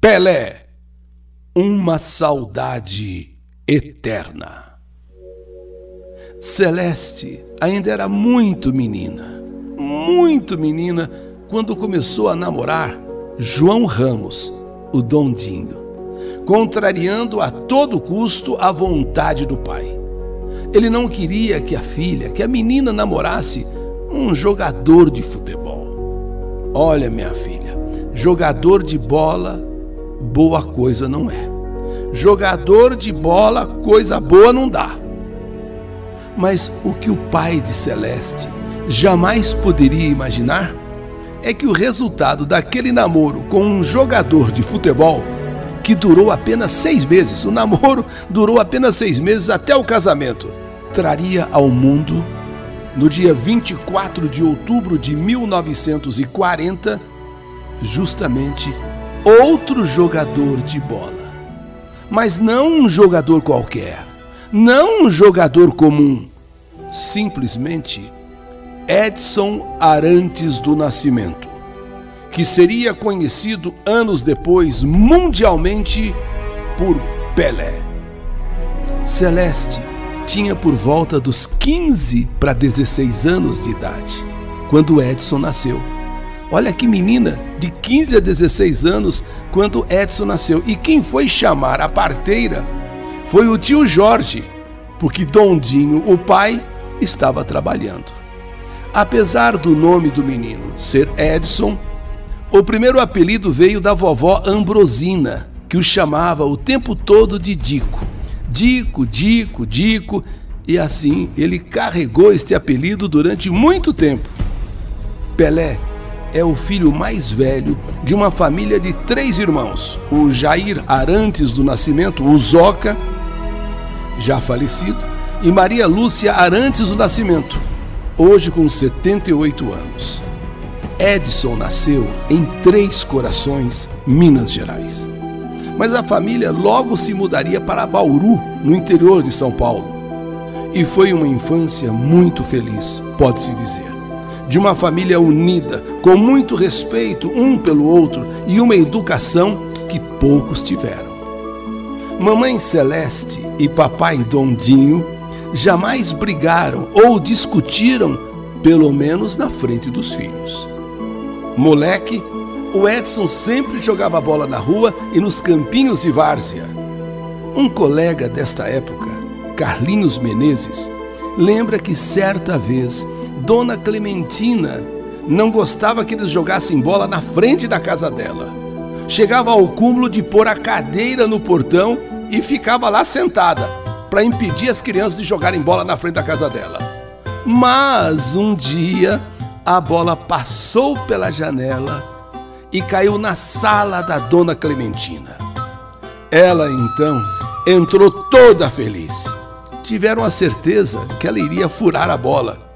Pelé, uma saudade eterna. Celeste ainda era muito menina, muito menina, quando começou a namorar João Ramos, o Dondinho, contrariando a todo custo a vontade do pai. Ele não queria que a filha, que a menina namorasse um jogador de futebol. Olha, minha filha, jogador de bola, boa coisa não é. Jogador de bola, coisa boa não dá. Mas o que o pai de Celeste jamais poderia imaginar é que o resultado daquele namoro com um jogador de futebol, que durou apenas seis meses, o namoro durou apenas seis meses até o casamento, traria ao mundo, no dia 24 de outubro de 1940, justamente outro jogador de bola. Mas não um jogador qualquer, não um jogador comum, simplesmente Edson Arantes do Nascimento, que seria conhecido anos depois mundialmente por Pelé. Celeste tinha por volta dos 15 para 16 anos de idade quando Edson nasceu. Olha que menina, de 15 a 16 anos, quando Edson nasceu. E quem foi chamar a parteira foi o tio Jorge, porque Dondinho, o pai, estava trabalhando. Apesar do nome do menino ser Edson, o primeiro apelido veio da vovó Ambrosina, que o chamava o tempo todo de Dico. Dico, Dico, Dico, e assim ele carregou este apelido durante muito tempo. Pelé é o filho mais velho de uma família de três irmãos: o Jair Arantes do Nascimento, o Zoca, já falecido, e Maria Lúcia Arantes do Nascimento, hoje com 78 anos. Edson nasceu em Três Corações, Minas Gerais. Mas a família logo se mudaria para Bauru, no interior de São Paulo. E foi uma infância muito feliz, pode-se dizer. De uma família unida, com muito respeito um pelo outro e uma educação que poucos tiveram. Mamãe Celeste e papai Dondinho jamais brigaram ou discutiram, pelo menos na frente dos filhos. Moleque, o Edson sempre jogava bola na rua e nos campinhos de várzea. Um colega desta época, Carlinhos Menezes, lembra que certa vez Dona Clementina não gostava que eles jogassem bola na frente da casa dela. Chegava ao cúmulo de pôr a cadeira no portão e ficava lá sentada, para impedir as crianças de jogarem bola na frente da casa dela. Mas um dia a bola passou pela janela e caiu na sala da dona Clementina. Ela então entrou toda feliz. Tiveram a certeza que ela iria furar a bola.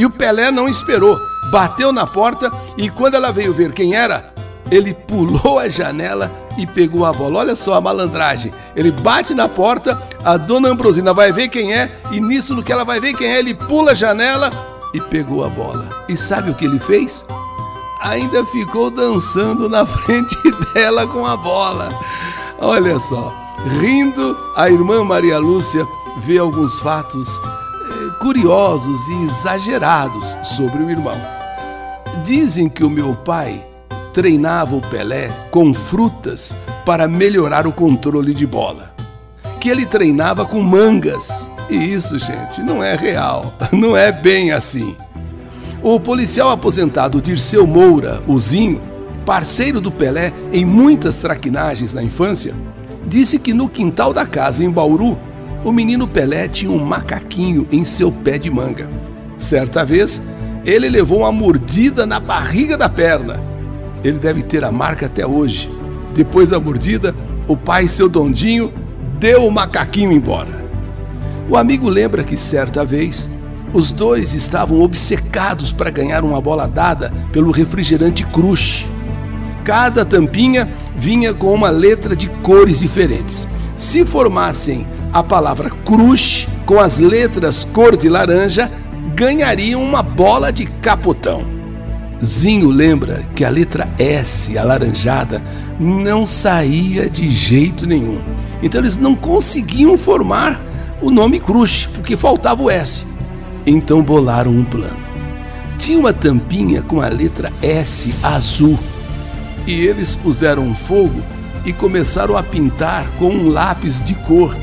E o Pelé não esperou, bateu na porta e quando ela veio ver quem era, ele pulou a janela e pegou a bola. Olha só a malandragem. Ele bate na porta, a dona Ambrosina vai ver quem é, e nisso no que ela vai ver quem é, ele pula a janela e pegou a bola. E sabe o que ele fez? Ainda ficou dançando na frente dela com a bola. Olha só, rindo, a irmã Maria Lúcia vê alguns fatos curiosos e exagerados sobre o irmão. Dizem que o meu pai treinava o Pelé com frutas para melhorar o controle de bola. Que ele treinava com mangas. E isso, gente, não é real. Não é bem assim. O policial aposentado Dirceu Moura, o Zinho, parceiro do Pelé em muitas traquinagens na infância, disse que no quintal da casa em Bauru, o menino Pelé tinha um macaquinho em seu pé de manga. Certa vez, ele levou uma mordida na barriga da perna ele deve ter a marca até hoje. Depois da mordida, o pai, seu Dondinho, deu o macaquinho embora. O amigo lembra que certa vez os dois estavam obcecados para ganhar uma bola dada pelo refrigerante Crush. Cada tampinha vinha com uma letra de cores diferentes. Se formassem a palavra Crush com as letras cor de laranja, ganhariam uma bola de capotão. Zinho lembra que a letra S, alaranjada, não saía de jeito nenhum. Então eles não conseguiam formar o nome Crush, porque faltava o S. Então bolaram um plano. Tinha uma tampinha com a letra S azul. E eles puseram fogo e começaram a pintar com um lápis de cor.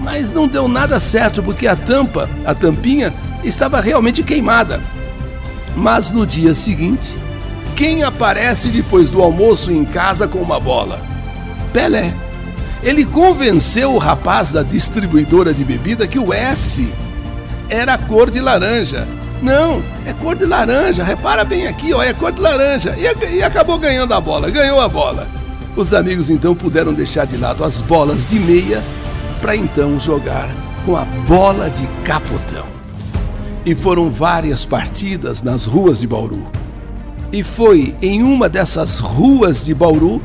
Mas não deu nada certo porque a tampa, a tampinha, estava realmente queimada. Mas no dia seguinte, quem aparece depois do almoço em casa com uma bola? Pelé. Ele convenceu o rapaz da distribuidora de bebida que o S era cor de laranja. Não, é cor de laranja. Repara bem aqui, ó, é cor de laranja. E, e acabou ganhando a bola, ganhou a bola. Os amigos então puderam deixar de lado as bolas de meia para então jogar com a bola de capotão. E foram várias partidas nas ruas de Bauru. E foi em uma dessas ruas de Bauru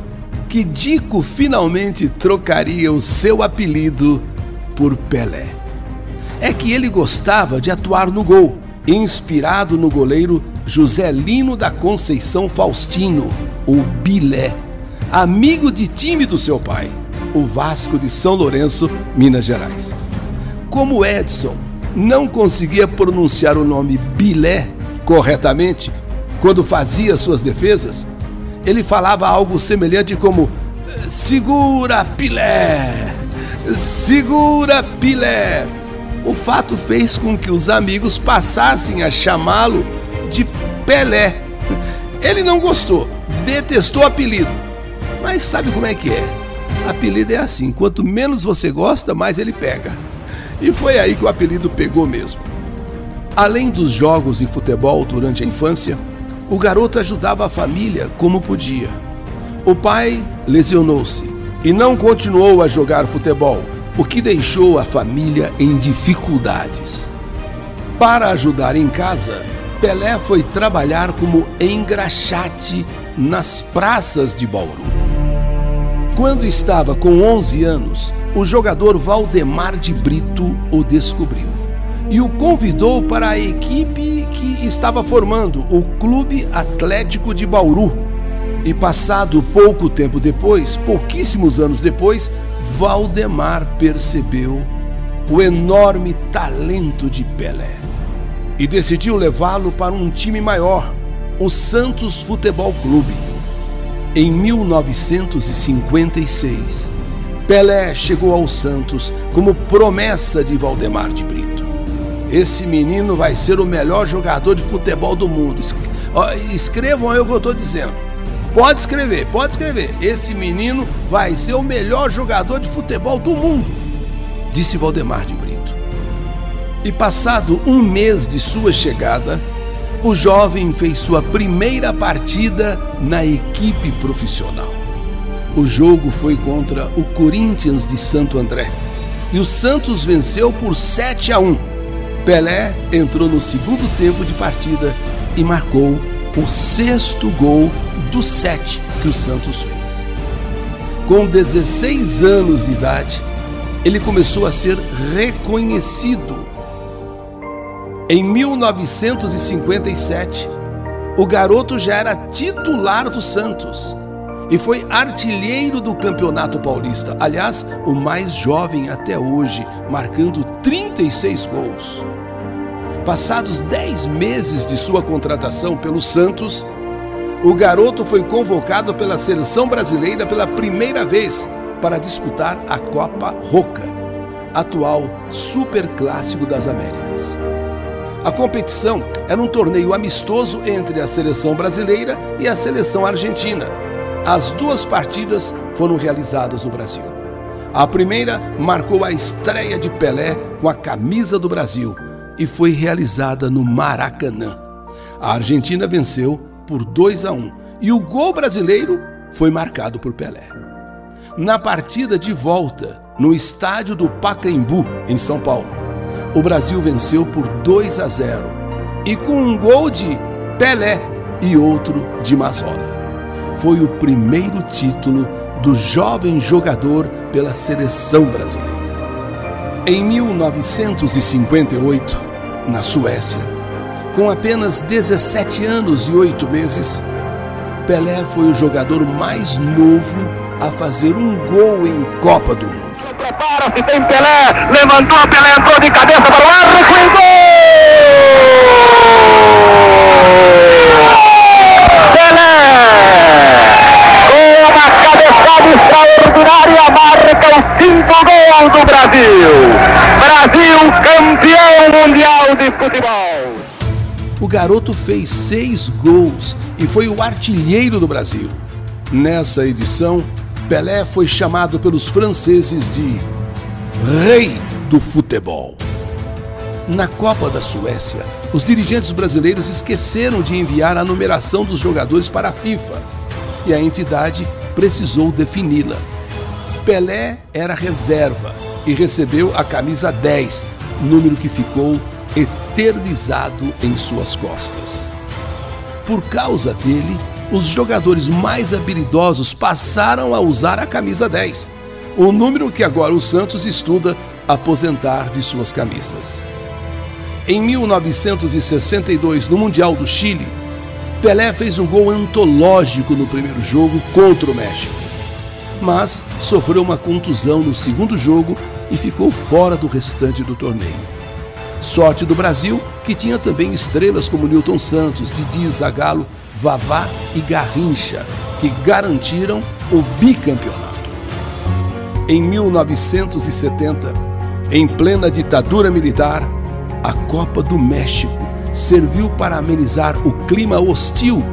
que Dico finalmente trocaria o seu apelido por Pelé. É que ele gostava de atuar no gol, inspirado no goleiro José Lino da Conceição Faustino, o Bilé, amigo de time do seu pai, o Vasco de São Lourenço, Minas Gerais. Como Edson não conseguia pronunciar o nome Bilé corretamente quando fazia suas defesas, ele falava algo semelhante como: Segura Pilé! Segura Pilé! O fato fez com que os amigos passassem a chamá-lo de Pelé. Ele não gostou, detestou o apelido. Mas sabe como é que é? Apelido é assim: quanto menos você gosta, mais ele pega. E foi aí que o apelido pegou mesmo. Além dos jogos de futebol durante a infância, o garoto ajudava a família como podia. O pai lesionou-se e não continuou a jogar futebol, o que deixou a família em dificuldades. Para ajudar em casa, Pelé foi trabalhar como engraxate nas praças de Bauru. Quando estava com 11 anos, o jogador Valdemar de Brito o descobriu e o convidou para a equipe que estava formando, o Clube Atlético de Bauru. E passado pouco tempo depois, pouquíssimos anos depois, Valdemar percebeu o enorme talento de Pelé e decidiu levá-lo para um time maior, o Santos Futebol Clube. Em 1956, Pelé chegou ao Santos como promessa de Valdemar de Brito. Esse menino vai ser o melhor jogador de futebol do mundo. Escrevam aí o que eu estou dizendo. Pode escrever, pode escrever. Esse menino vai ser o melhor jogador de futebol do mundo, disse Valdemar de Brito. E passado um mês de sua chegada, o jovem fez sua primeira partida na equipe profissional. O jogo foi contra o Corinthians de Santo André e o Santos venceu por 7 a 1. Pelé entrou no segundo tempo de partida e marcou o sexto gol dos sete que o Santos fez. Com 16 anos de idade, ele começou a ser reconhecido em 1957, o garoto já era titular do Santos e foi artilheiro do Campeonato Paulista. Aliás, o mais jovem até hoje, marcando 36 gols. Passados 10 meses de sua contratação pelo Santos, o garoto foi convocado pela seleção brasileira pela primeira vez para disputar a Copa Roca, atual Super Clássico das Américas. A competição era um torneio amistoso entre a seleção brasileira e a seleção argentina. As duas partidas foram realizadas no Brasil. A primeira marcou a estreia de Pelé com a camisa do Brasil e foi realizada no Maracanã. A Argentina venceu por 2 a 1 e o gol brasileiro foi marcado por Pelé. Na partida de volta, no estádio do Pacaembu, em São Paulo, o Brasil venceu por 2 a 0 e com um gol de Pelé e outro de Mazola. Foi o primeiro título do jovem jogador pela seleção brasileira. Em 1958, na Suécia, Com apenas 17 anos e 8 meses, Pelé foi o jogador mais novo a fazer um gol em Copa do Mundo. Prepara-se, tem Pelé, levantou, Pelé entrou de cabeça para o arco e gol! Pelé! Com uma cabeçada extraordinária, marca os cinco gols do Brasil! Brasil campeão mundial de futebol! O garoto fez seis gols e foi o artilheiro do Brasil. Nessa edição, Pelé foi chamado pelos franceses de Rei do Futebol. Na Copa da Suécia, os dirigentes brasileiros esqueceram de enviar a numeração dos jogadores para a FIFA e a entidade precisou defini-la. Pelé era reserva e recebeu a camisa 10, número que ficou eternizado em suas costas. Por causa dele, os jogadores mais habilidosos passaram a usar a camisa 10, o número que agora o Santos estuda aposentar de suas camisas. Em 1962, no Mundial do Chile, Pelé fez um gol antológico no primeiro jogo contra o México. Mas sofreu uma contusão no segundo jogo e ficou fora do restante do torneio. Sorte do Brasil, que tinha também estrelas como Newton Santos, Didi Zagallo, Vavá e Garrincha, que garantiram o bicampeonato. Em 1970, em plena ditadura militar, a Copa do México serviu para amenizar o clima hostil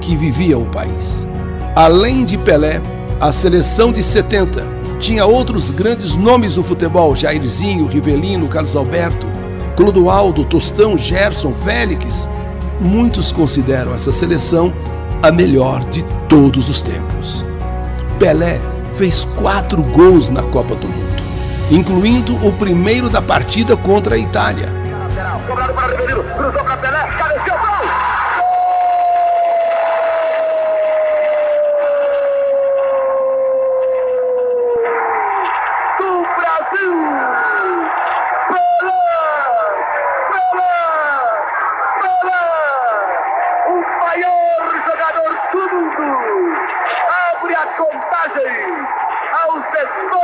que vivia o país. Além de Pelé, a seleção de 70 tinha outros grandes nomes do futebol: Jairzinho, Rivelino, Carlos Alberto, Clodoaldo, Tostão, Gerson, Félix. Muitos consideram essa seleção a melhor de todos os tempos. Pelé fez quatro gols na Copa do Mundo, incluindo o primeiro da partida contra a Itália. Cobrado para Rivelino, cruzou para Pelé, gol! Do Brasil! Pelé! Pelé! Pelé! O maior jogador do mundo! Abre a contagem! Aos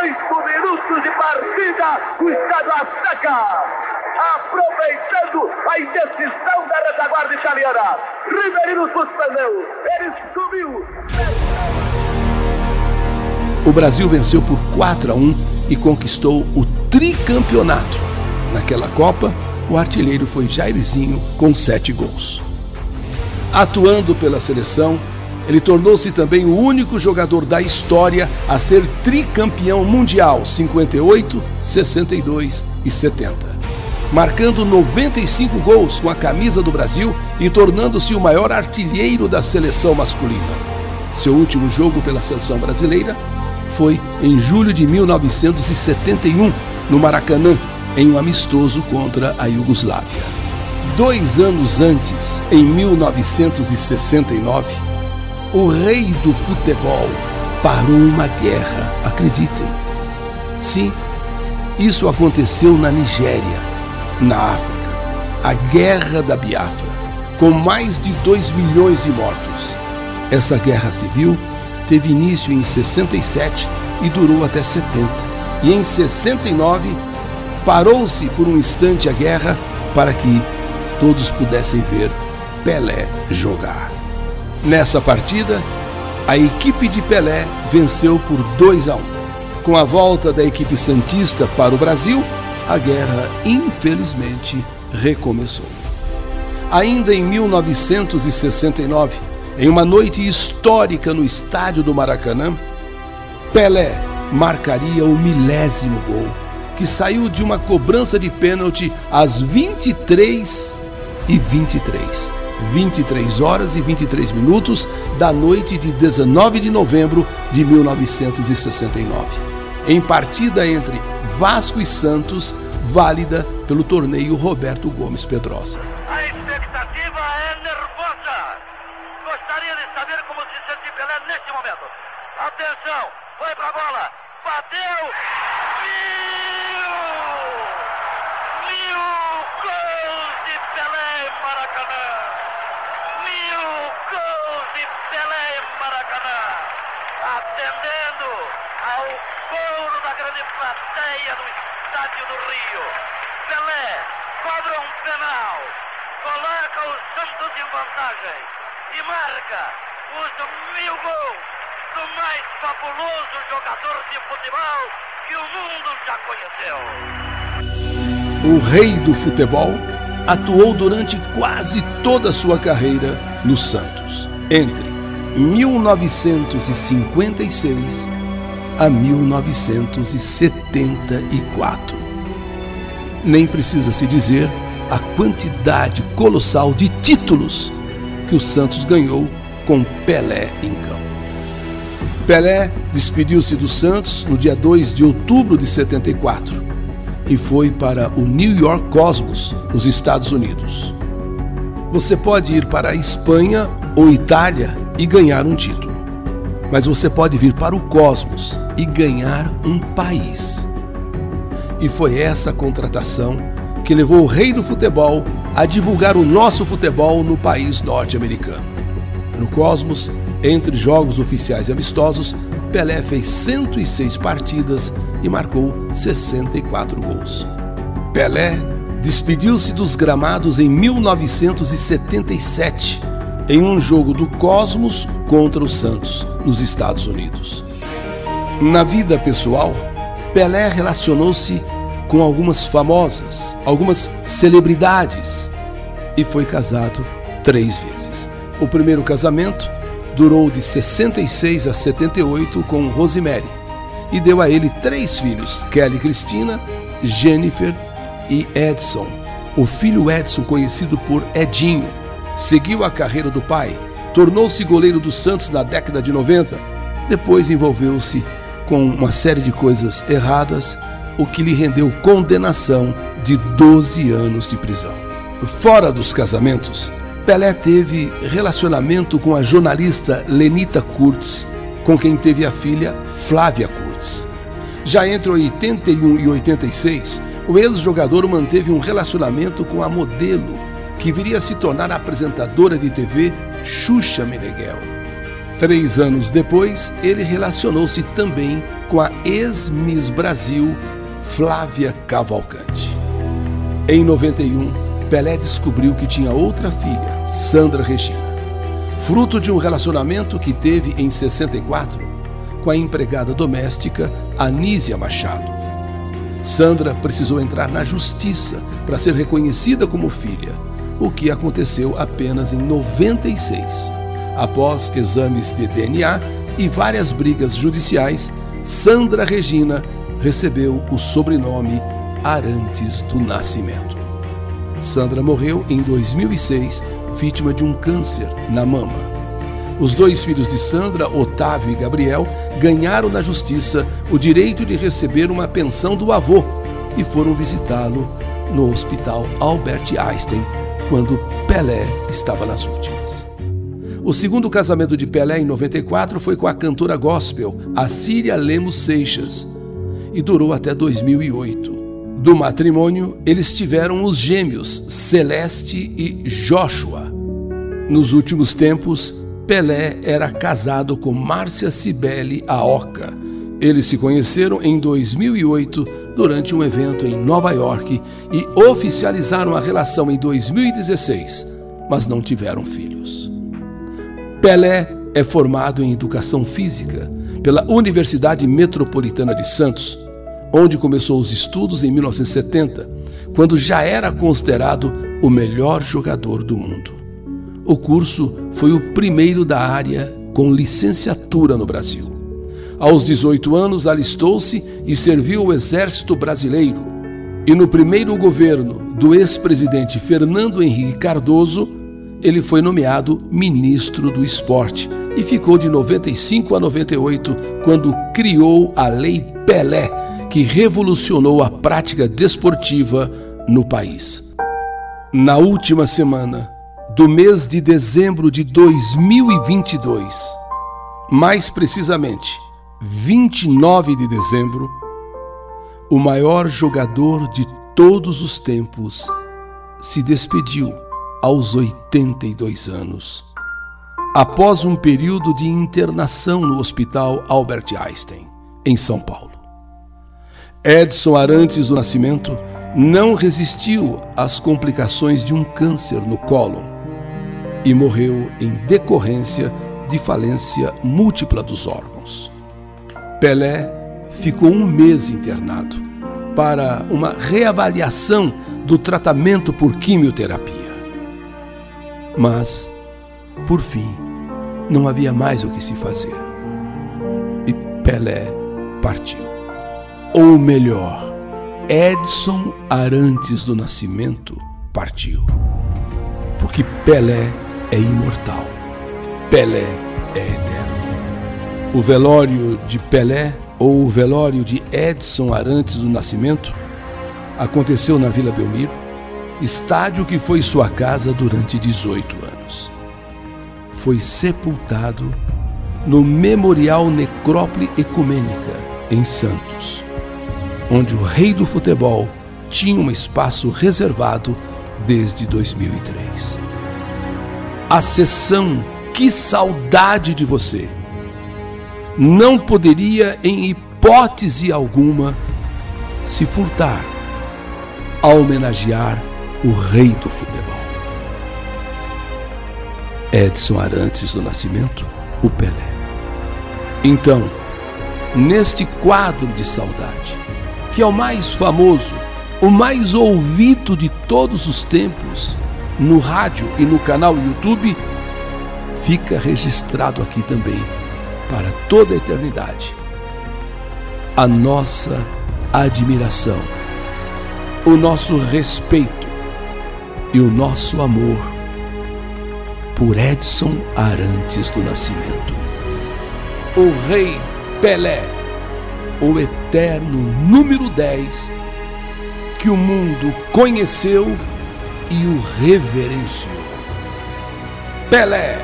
18 minutos de partida, o Estado Azteca! aproveitando a indecisão da retaguarda italiana. Riverino suspendeu, ele subiu. O Brasil venceu por 4 a 1 e conquistou o tricampeonato. Naquela Copa, o artilheiro foi Jairzinho com sete gols. Atuando pela seleção, ele tornou-se também o único jogador da história a ser tricampeão mundial 58, 62 e 70 marcando 95 gols com a camisa do Brasil e tornando-se o maior artilheiro da seleção masculina. Seu último jogo pela seleção brasileira foi em julho de 1971, no Maracanã, em um amistoso contra a Iugoslávia. Dois anos antes, em 1969, o rei do futebol parou uma guerra, acreditem. Sim, isso aconteceu na Nigéria na África, a Guerra da Biafra, com mais de 2 milhões de mortos. Essa guerra civil teve início em 67 e durou até 70. E em 69 parou-se por um instante a guerra para que todos pudessem ver Pelé jogar. Nessa partida, a equipe de Pelé venceu por 2 a 1. Com a volta da equipe santista para o Brasil, a guerra, infelizmente, recomeçou. Ainda em 1969, em uma noite histórica no estádio do Maracanã, Pelé marcaria o milésimo gol, que saiu de uma cobrança de pênalti às 23 e 23. 23 horas e 23 minutos da noite de 19 de novembro de 1969. Em partida entre Vasco e Santos, válida pelo torneio Roberto Gomes Pedrosa. A expectativa é nervosa. Gostaria de saber como se sente Pelé neste momento. Atenção, foi pra bola, bateu, mil, mil gols de Pelé em Maracanã. Maracanã, atendendo ao couro da grande plateia do Estádio do Rio. Pelé cobra um penal, coloca o Santos em vantagem e marca os mil gols do mais fabuloso jogador de futebol que o mundo já conheceu. O rei do futebol atuou durante quase toda a sua carreira no Santos, entre 1956 a 1974. Nem precisa se dizer a quantidade colossal de títulos que o Santos ganhou com Pelé em campo. Pelé despediu-se do Santos no dia 2 de outubro de 74 e foi para o New York Cosmos, nos Estados Unidos. Você pode ir para a Espanha ou Itália e ganhar um título, mas você pode vir para o Cosmos e ganhar um país. E foi essa contratação que levou o rei do futebol a divulgar o nosso futebol no país norte-americano. No Cosmos, entre jogos oficiais e amistosos, Pelé fez 106 partidas e marcou 64 gols. Pelé despediu-se dos gramados em 1977, em um jogo do Cosmos contra o Santos, nos Estados Unidos. Na vida pessoal, Pelé relacionou-se com algumas famosas, algumas celebridades e foi casado três vezes. O primeiro casamento durou de 66 a 78 com Rosemary e deu a ele três filhos: Kelly Cristina, Jennifer e Edson. O filho Edson, conhecido por Edinho, seguiu a carreira do pai, tornou-se goleiro do Santos na década de 90, depois envolveu-se com uma série de coisas erradas o que lhe rendeu condenação de 12 anos de prisão. Fora dos casamentos, Pelé teve relacionamento com a jornalista Lenita Kurtz, com quem teve a filha Flávia Kurtz. Já entre 81 e 86, o ex-jogador manteve um relacionamento com a modelo, que viria a se tornar apresentadora de TV Xuxa Meneghel. Três anos depois, ele relacionou-se também com a ex-Miss Brasil Flávia Cavalcante. Em 91, Pelé descobriu que tinha outra filha, Sandra Regina, fruto de um relacionamento que teve em 64 com a empregada doméstica Anísia Machado. Sandra precisou entrar na justiça para ser reconhecida como filha, o que aconteceu apenas em 96. Após exames de DNA e várias brigas judiciais, Sandra Regina recebeu o sobrenome Arantes do Nascimento. Sandra morreu em 2006, vítima de um câncer na mama. Os dois filhos de Sandra, Otávio e Gabriel, ganharam na justiça o direito de receber uma pensão do avô e foram visitá-lo no Hospital Albert Einstein quando Pelé estava nas últimas. O segundo casamento de Pelé em 94 foi com a cantora gospel Assíria Lemos Seixas, e durou até 2008. Do matrimônio, eles tiveram os gêmeos Celeste e Joshua. Nos últimos tempos, Pelé era casado com Márcia Cibele Aoca. Eles se conheceram em 2008 durante um evento em Nova York e oficializaram a relação em 2016, mas não tiveram filhos. Pelé é formado em educação física pela Universidade Metropolitana de Santos onde começou os estudos em 1970, quando já era considerado o melhor jogador do mundo. O curso foi o primeiro da área com licenciatura no Brasil. Aos 18 anos, alistou-se e serviu o Exército Brasileiro. E no primeiro governo do ex-presidente Fernando Henrique Cardoso, ele foi nomeado ministro do Esporte e ficou de 95 a 98, quando criou a Lei Pelé, que revolucionou a prática desportiva no país. Na última semana do mês de dezembro de 2022, mais precisamente 29 de dezembro, o maior jogador de todos os tempos se despediu aos 82 anos. após um período de internação no Hospital Albert Einstein, em São Paulo. Edson Arantes do Nascimento não resistiu às complicações de um câncer no cólon e morreu em decorrência de falência múltipla dos órgãos. Pelé ficou um mês internado para uma reavaliação do tratamento por quimioterapia. Mas, por fim, não havia mais o que se fazer. E Pelé partiu ou melhor, Edson Arantes do Nascimento partiu. Porque Pelé é imortal. Pelé é eterno. O velório de Pelé ou o velório de Edson Arantes do Nascimento aconteceu na Vila Belmiro, estádio que foi sua casa durante 18 anos. Foi sepultado no Memorial Necrópole Ecumênica, em Santos onde o rei do futebol tinha um espaço reservado desde 2003. A sessão Que Saudade de Você não poderia, em hipótese alguma, se furtar a homenagear o rei do futebol. Edson Arantes do Nascimento, o Pelé. Então, neste quadro de saudade, que é o mais famoso, o mais ouvido de todos os tempos, no rádio e no canal YouTube, fica registrado aqui também para toda a eternidade. A nossa admiração, o nosso respeito e o nosso amor por Edson Arantes do Nascimento. O Rei Pelé o eterno número 10 que o mundo conheceu e o reverenciou. Pelé,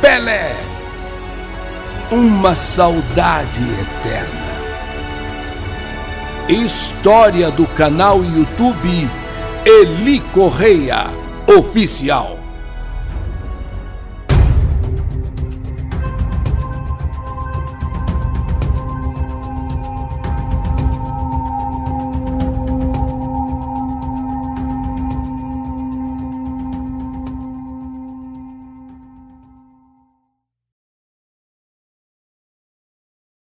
Pelé, uma saudade eterna. História do canal YouTube Eli Correia Oficial.